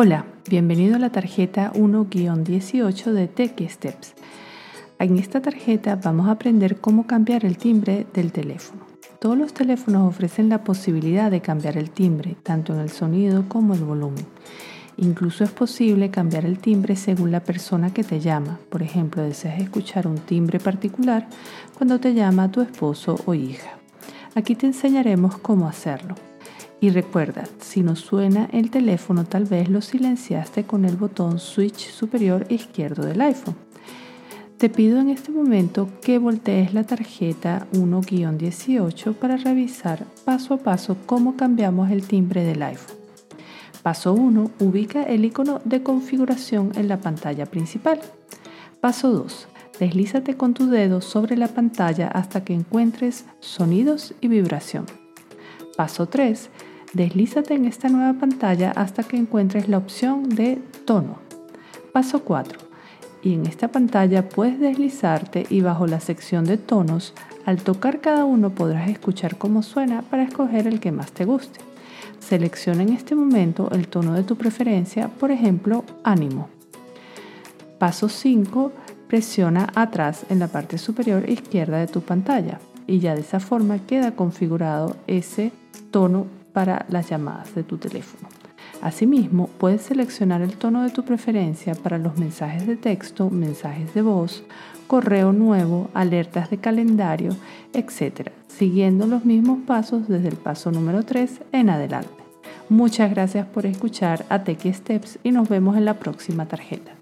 Hola, bienvenido a la tarjeta 1-18 de Tech Steps. En esta tarjeta vamos a aprender cómo cambiar el timbre del teléfono. Todos los teléfonos ofrecen la posibilidad de cambiar el timbre, tanto en el sonido como el volumen. Incluso es posible cambiar el timbre según la persona que te llama. Por ejemplo, deseas escuchar un timbre particular cuando te llama tu esposo o hija. Aquí te enseñaremos cómo hacerlo. Y recuerda, si no suena el teléfono, tal vez lo silenciaste con el botón switch superior izquierdo del iPhone. Te pido en este momento que voltees la tarjeta 1-18 para revisar paso a paso cómo cambiamos el timbre del iPhone. Paso 1. Ubica el icono de configuración en la pantalla principal. Paso 2. Deslízate con tu dedo sobre la pantalla hasta que encuentres sonidos y vibración. Paso 3. Deslízate en esta nueva pantalla hasta que encuentres la opción de tono. Paso 4. Y en esta pantalla puedes deslizarte y bajo la sección de tonos, al tocar cada uno podrás escuchar cómo suena para escoger el que más te guste. Selecciona en este momento el tono de tu preferencia, por ejemplo, ánimo. Paso 5. Presiona atrás en la parte superior izquierda de tu pantalla y ya de esa forma queda configurado ese tono para las llamadas de tu teléfono. Asimismo, puedes seleccionar el tono de tu preferencia para los mensajes de texto, mensajes de voz, correo nuevo, alertas de calendario, etc., siguiendo los mismos pasos desde el paso número 3 en adelante. Muchas gracias por escuchar a Tech Steps y nos vemos en la próxima tarjeta.